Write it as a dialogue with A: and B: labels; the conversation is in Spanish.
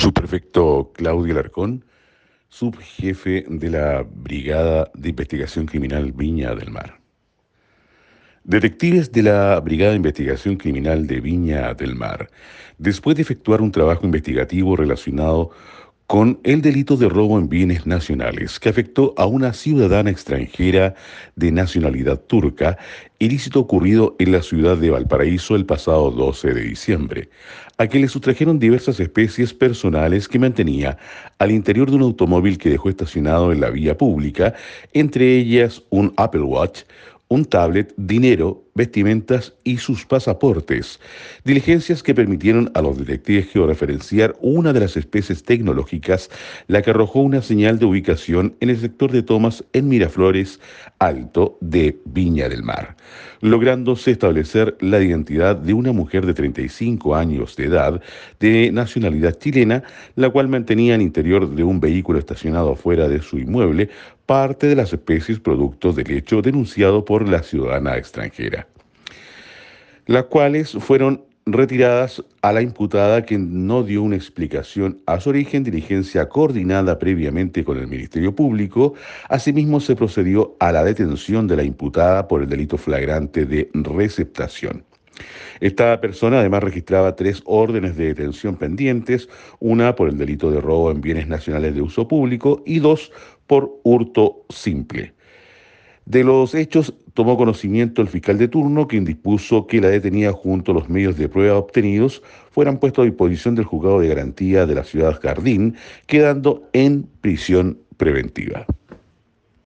A: Subprefecto Claudio Larcón, subjefe de la Brigada de Investigación Criminal Viña del Mar. Detectives de la Brigada de Investigación Criminal de Viña del Mar, después de efectuar un trabajo investigativo relacionado con el delito de robo en bienes nacionales que afectó a una ciudadana extranjera de nacionalidad turca, ilícito ocurrido en la ciudad de Valparaíso el pasado 12 de diciembre, a que le sustrajeron diversas especies personales que mantenía al interior de un automóvil que dejó estacionado en la vía pública, entre ellas un Apple Watch, un tablet, dinero, vestimentas y sus pasaportes, diligencias que permitieron a los detectives georreferenciar una de las especies tecnológicas, la que arrojó una señal de ubicación en el sector de tomas en Miraflores Alto de Viña del Mar, lográndose establecer la identidad de una mujer de 35 años de edad, de nacionalidad chilena, la cual mantenía en interior de un vehículo estacionado fuera de su inmueble parte de las especies producto del hecho denunciado por la ciudadana extranjera, las cuales fueron retiradas a la imputada que no dio una explicación a su origen, diligencia coordinada previamente con el Ministerio Público. Asimismo, se procedió a la detención de la imputada por el delito flagrante de receptación. Esta persona además registraba tres órdenes de detención pendientes, una por el delito de robo en bienes nacionales de uso público y dos por hurto simple. De los hechos tomó conocimiento el fiscal de turno, quien dispuso que la detenida junto a los medios de prueba obtenidos fueran puestos a disposición del juzgado de garantía de la ciudad Jardín, quedando en prisión preventiva.